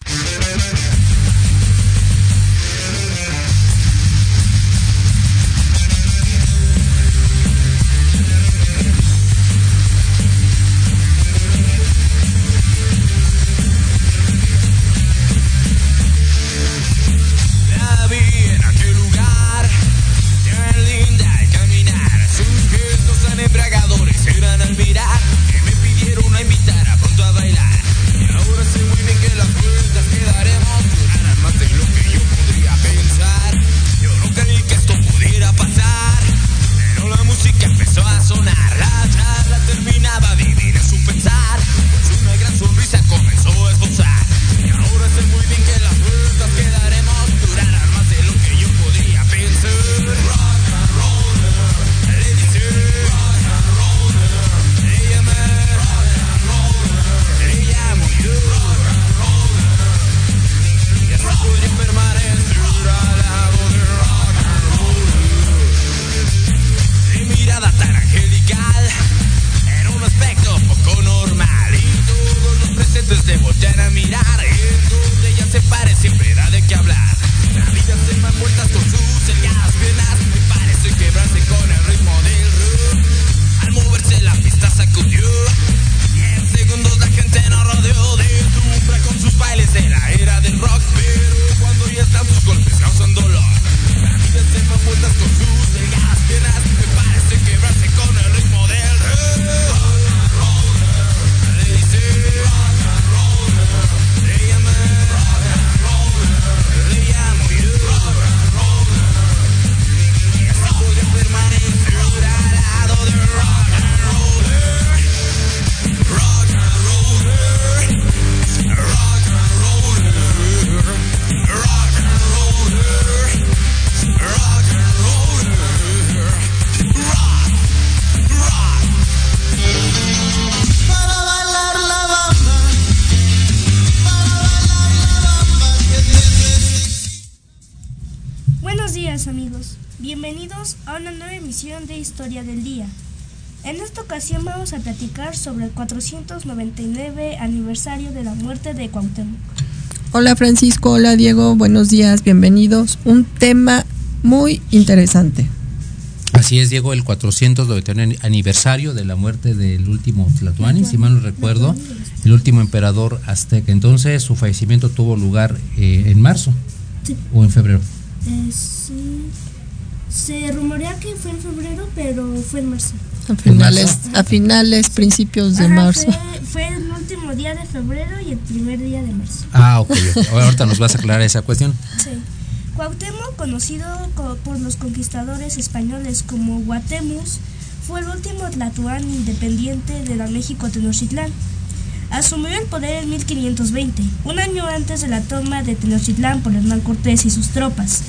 Vamos a platicar sobre el 499 aniversario de la muerte de Cuauhtémoc. Hola Francisco, hola Diego, buenos días, bienvenidos. Un tema muy interesante. Así es, Diego, el 499 aniversario de la muerte del último Tlatuani, si mal no recuerdo, el último emperador azteca. Entonces, su fallecimiento tuvo lugar eh, en marzo o en febrero. Eh, sí. Se rumorea que fue en febrero, pero fue en marzo. A finales, a finales principios de marzo. Fue, el último día de febrero y el primer día de marzo. Ah, ok. Ahorita nos vas a aclarar esa cuestión. Sí. Cuauhtémoc, conocido por los conquistadores españoles como Guatemus, fue el último tlatoani independiente de la México Tenochtitlán. Asumió el poder en 1520, un año antes de la toma de Tenochtitlán por Hernán Cortés y sus tropas.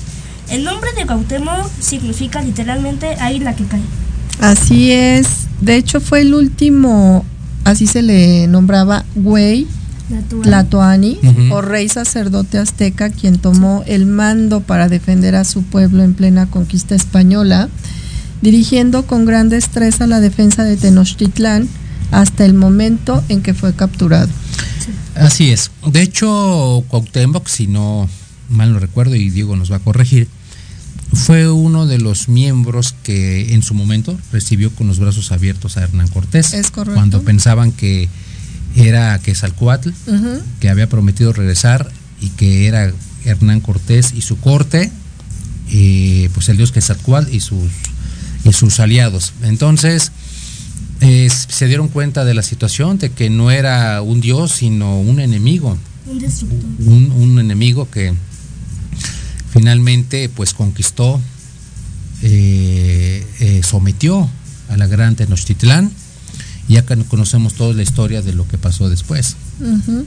El nombre de Cuauhtémoc significa literalmente la que cae. Así es. De hecho, fue el último, así se le nombraba, güey, Tlatoani, o rey sacerdote azteca, quien tomó el mando para defender a su pueblo en plena conquista española, dirigiendo con gran destreza la defensa de Tenochtitlán hasta el momento en que fue capturado. Así es. De hecho, Cuauhtémoc, si no mal lo recuerdo y Diego nos va a corregir, fue uno de los miembros que en su momento recibió con los brazos abiertos a Hernán Cortés. Es correcto. Cuando pensaban que era Quetzalcoatl, que había prometido regresar y que era Hernán Cortés y su corte, eh, pues el dios Quetzalcoatl y sus, y sus aliados. Entonces, se dieron cuenta de la situación, de que no era un dios, sino un enemigo. Un un enemigo que finalmente pues conquistó, eh, eh, sometió a la gran Tenochtitlán. Y ya conocemos toda la historia de lo que pasó después.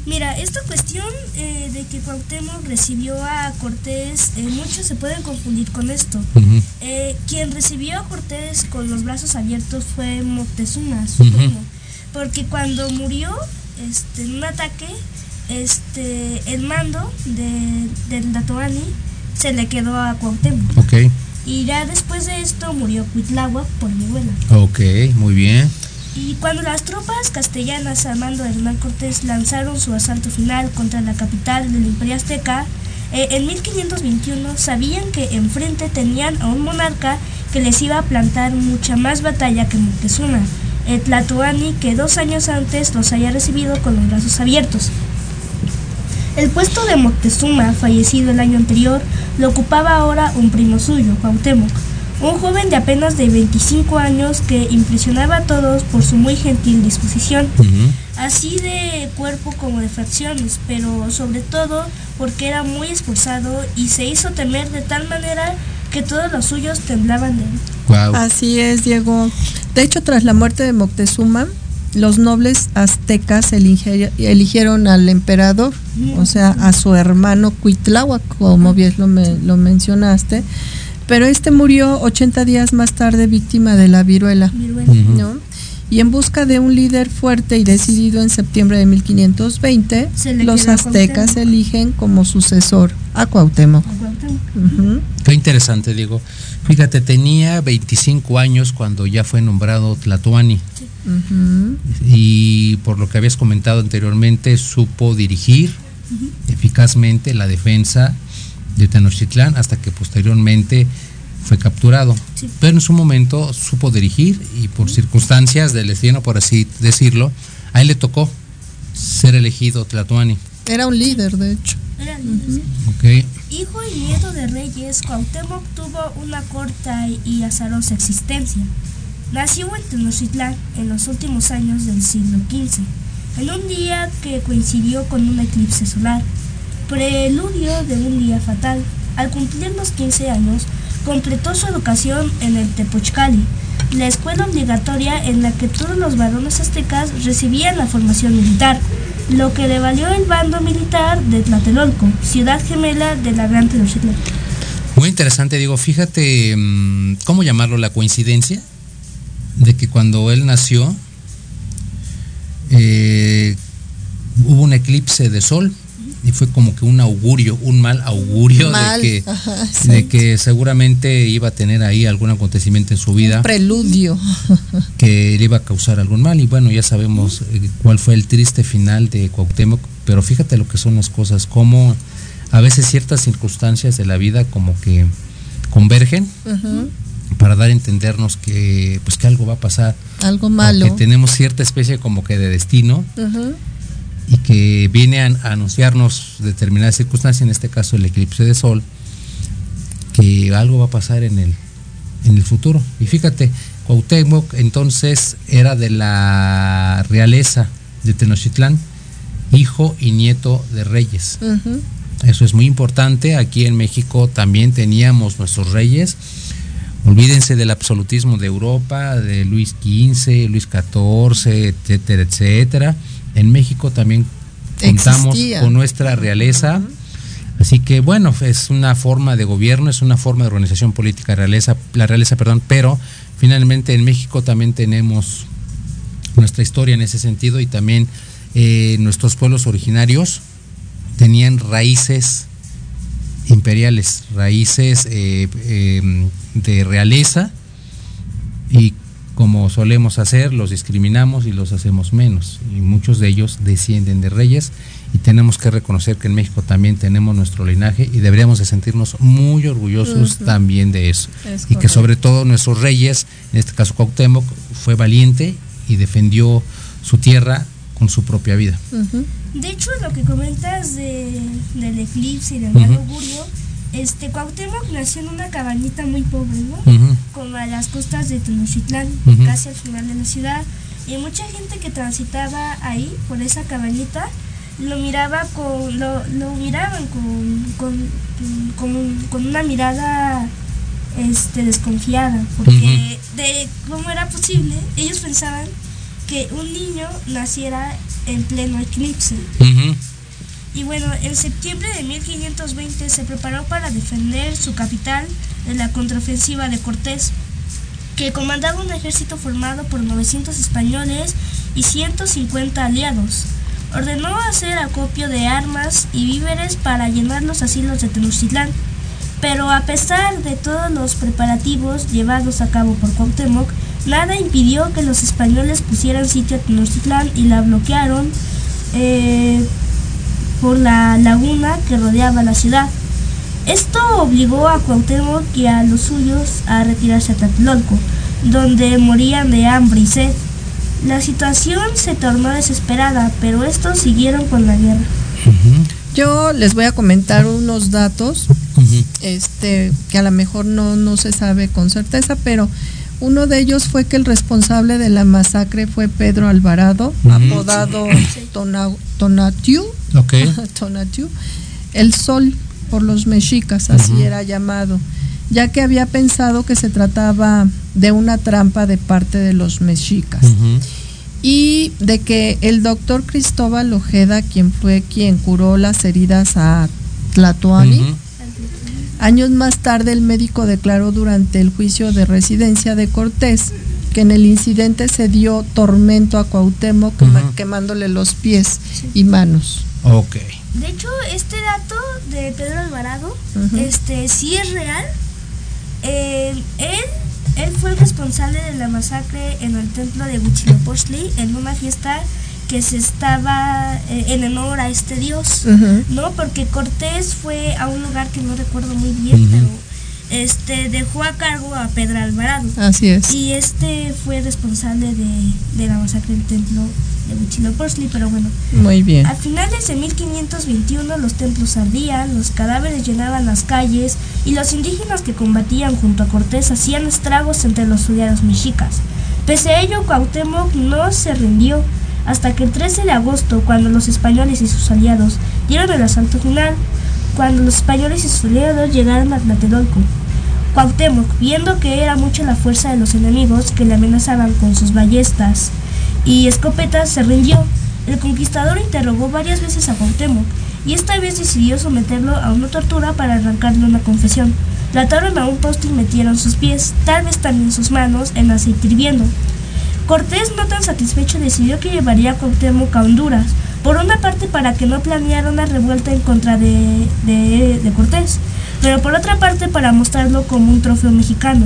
Mira, esta cuestión eh, de que Cuauhtémoc recibió a Cortés, muchos se pueden confundir con esto. quien recibió a Cortés con los brazos abiertos fue Moctezuma, su porque cuando murió este, en un ataque, este, el mando de, del Datoani se le quedó a Cuauhtémoc. Ok. Y ya después de esto murió Cuitláhuac por mi abuela. Ok, muy bien. Y cuando las tropas castellanas al mando de Hernán Cortés lanzaron su asalto final contra la capital del Imperio Azteca, eh, en 1521 sabían que enfrente tenían a un monarca que les iba a plantar mucha más batalla que Moctezuma, el Tlatoani que dos años antes los haya recibido con los brazos abiertos. El puesto de Moctezuma, fallecido el año anterior, lo ocupaba ahora un primo suyo, Cuauhtémoc, un joven de apenas de 25 años que impresionaba a todos por su muy gentil disposición, así de cuerpo como de facciones, pero sobre todo porque era muy esforzado y se hizo temer de tal manera que todos los suyos temblaban de él. Así es, Diego. De hecho, tras la muerte de Moctezuma, los nobles aztecas eligieron al emperador, o sea, a su hermano Cuitláhuac, como bien lo, lo mencionaste, pero este murió 80 días más tarde víctima de la viruela, ¿no? Y en busca de un líder fuerte y decidido en septiembre de 1520, los aztecas eligen como sucesor a Cuauhtémoc. Qué interesante, Diego. Fíjate, tenía 25 años cuando ya fue nombrado Tlatoani. Y por lo que habías comentado anteriormente, supo dirigir eficazmente la defensa de Tenochtitlán hasta que posteriormente fue capturado. Pero en su momento supo dirigir y por circunstancias del destino, por así decirlo, a él le tocó ser elegido Tlatoani. Era un líder, de hecho. Era Hijo y nieto de reyes, Cuauhtémoc tuvo una corta y azarosa existencia. Nació en Tenochtitlán en los últimos años del siglo XV, en un día que coincidió con un eclipse solar, preludio de un día fatal. Al cumplir los 15 años, completó su educación en el Tepochcali, la escuela obligatoria en la que todos los varones aztecas recibían la formación militar, lo que le valió el bando militar de Tlatelolco, ciudad gemela de la Gran Tenochtitlán. Muy interesante, digo, fíjate, mm, ¿cómo llamarlo? La coincidencia de que cuando él nació eh, hubo un eclipse de sol y fue como que un augurio, un mal augurio de, que, de que seguramente iba a tener ahí algún acontecimiento en su vida. preludio. [laughs] que le iba a causar algún mal y bueno, ya sabemos eh, cuál fue el triste final de Cuauhtémoc, pero fíjate lo que son las cosas, como a veces ciertas circunstancias de la vida como que convergen para dar a entendernos que pues que algo va a pasar. Algo malo. Que tenemos cierta especie como que de destino y que viene a, anunciarnos determinadas circunstancias, en este caso el eclipse de sol, que algo va a pasar en el, en el futuro. Y fíjate, Cuauhtémoc entonces era de la realeza de Tenochtitlán, hijo y nieto de reyes. Eso es muy importante. Aquí en México también teníamos nuestros reyes. Olvídense del absolutismo de Europa, de Luis XV, Luis XIV, etcétera, etcétera. En México también contamos con nuestra realeza. Así que bueno, es una forma de gobierno, es una forma de organización política realeza, la realeza, perdón, pero finalmente en México también tenemos nuestra historia en ese sentido y también eh, nuestros pueblos originarios tenían raíces imperiales, raíces eh, em, de realeza y como solemos hacer, los discriminamos y los hacemos menos. Y muchos de ellos descienden de reyes y tenemos que reconocer que en México también tenemos nuestro linaje y deberíamos de sentirnos muy orgullosos también de eso. y que sobre todo nuestros reyes, en este caso Cuauhtémoc, fue valiente y defendió su tierra con su propia vida. De hecho, lo que comentas de, del eclipse y del mal augurio, este Cuauhtémoc nació en una cabañita muy pobre, ¿no? Como a las costas de Tenochtitlán, casi al final de la ciudad. Y mucha gente que transitaba ahí, por esa cabañita, lo miraba con, lo, lo miraban con, con, con, una mirada este, desconfiada, porque de cómo era posible, ellos pensaban que un niño naciera en pleno eclipse. Y bueno, en septiembre de 1520 se preparó para defender su capital de la contraofensiva de Cortés, que comandaba un ejército formado por 900 españoles y 150 aliados. Ordenó hacer acopio de armas y víveres para llenar los asilos de Tenochtitlán. Pero a pesar de todos los preparativos llevados a cabo por Cuauhtémoc, nada impidió que los españoles pusieran sitio a Tenochtitlán y la bloquearon eh, por la laguna que rodeaba la ciudad. Esto obligó a Cuauhtémoc y a los suyos a retirarse a Tlatelolco, donde morían de hambre y sed. La situación se tornó desesperada, pero estos siguieron con la guerra. Yo les voy a comentar unos datos, este, que a lo mejor no, no se sabe con certeza, pero uno de ellos fue que el responsable de la masacre fue Pedro Alvarado, apodado Tonatiu, [laughs] Tonatiu, el sol por los mexicas, así era llamado, ya que había pensado que se trataba de una trampa de parte de los mexicas. Y de que el doctor Cristóbal Ojeda, quien fue quien curó las heridas a Tlatoani, años más tarde el médico declaró durante el juicio de residencia de Cortés que en el incidente se dio tormento a Cuauhtémoc quemándole los pies y manos. Ok. De hecho, este dato de Pedro Alvarado, este sí es real. Eh, él él fue el responsable de la masacre en el templo de Huitzilopochtli en una fiesta que se estaba eh, en honor a este dios, ¿no? Porque Cortés fue a un lugar que no recuerdo muy bien, pero este dejó a cargo a Pedro Alvarado. Así es. Y este fue responsable de, de la masacre del templo de Huitzilopochtli, pero bueno. Muy bien. A finales de 1521 los templos ardían, los cadáveres llenaban las calles y los indígenas que combatían junto a Cortés hacían estragos entre los soldados mexicas. Pese a ello, Cuauhtémoc no se rindió hasta que el 13 de agosto, cuando los españoles y sus aliados dieron el asalto final, cuando los españoles y sus aliados llegaron a Tlatelolco. Cuauhtémoc, viendo que era mucha la fuerza de los enemigos que le amenazaban con sus ballestas y escopetas, se rindió. El conquistador interrogó varias veces a Cuauhtémoc y esta vez decidió someterlo a una tortura para arrancarle una confesión. La ataron a un poste y metieron sus pies, tal vez también sus manos, en aceite hirviendo. Cortés, no tan satisfecho, decidió que llevaría a Cuauhtémoc a Honduras, por una parte para que no planeara una revuelta en contra de, de, Cortés, pero por otra parte para mostrarlo como un trofeo mexicano.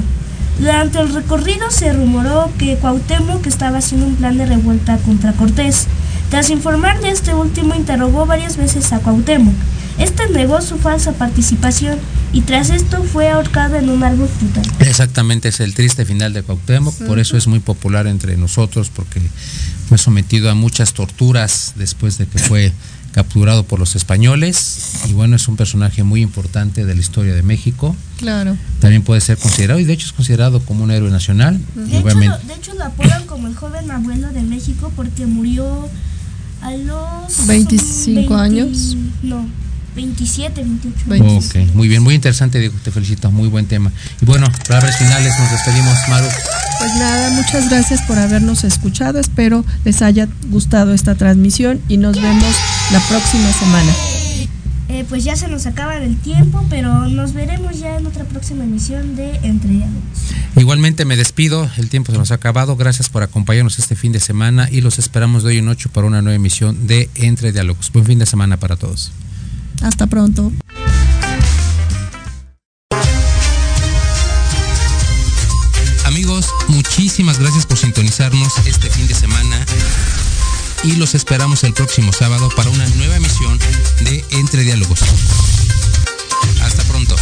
Durante el recorrido se rumoró que Cuauhtémoc estaba haciendo un plan de revuelta contra Cortés. Tras informar de este último, interrogó varias veces a Cuauhtémoc. Este negó su falsa participación y tras esto fue ahorcado en un árbol frutal. Exactamente, es el triste final de Cuauhtémoc, por eso es muy popular entre nosotros, porque fue sometido a muchas torturas después de que fue capturado por los españoles y bueno, es un personaje muy importante de la historia de México. Claro. También puede ser considerado y de hecho es considerado como un héroe nacional. De, hecho, lo, de hecho lo apodan como el joven abuelo de México porque murió a los 25 años. No, 27, 28. Ok, muy bien, muy interesante, Diego, te felicito, muy buen tema. Y bueno, palabras finales, nos despedimos, Maru. Pues nada, muchas gracias por habernos escuchado, espero les haya gustado esta transmisión y nos vemos la próxima semana. Eh, pues ya se nos acaba el tiempo, pero nos veremos ya en otra próxima emisión de Entre Diálogos. Igualmente me despido, el tiempo se nos ha acabado. Gracias por acompañarnos este fin de semana y los esperamos de hoy en ocho para una nueva emisión de Entre Diálogos. Buen fin de semana para todos. Hasta pronto. Amigos, muchísimas gracias por sintonizarnos este fin de semana y los esperamos el próximo sábado para una nueva emisión de Entre Diálogos. Hasta pronto.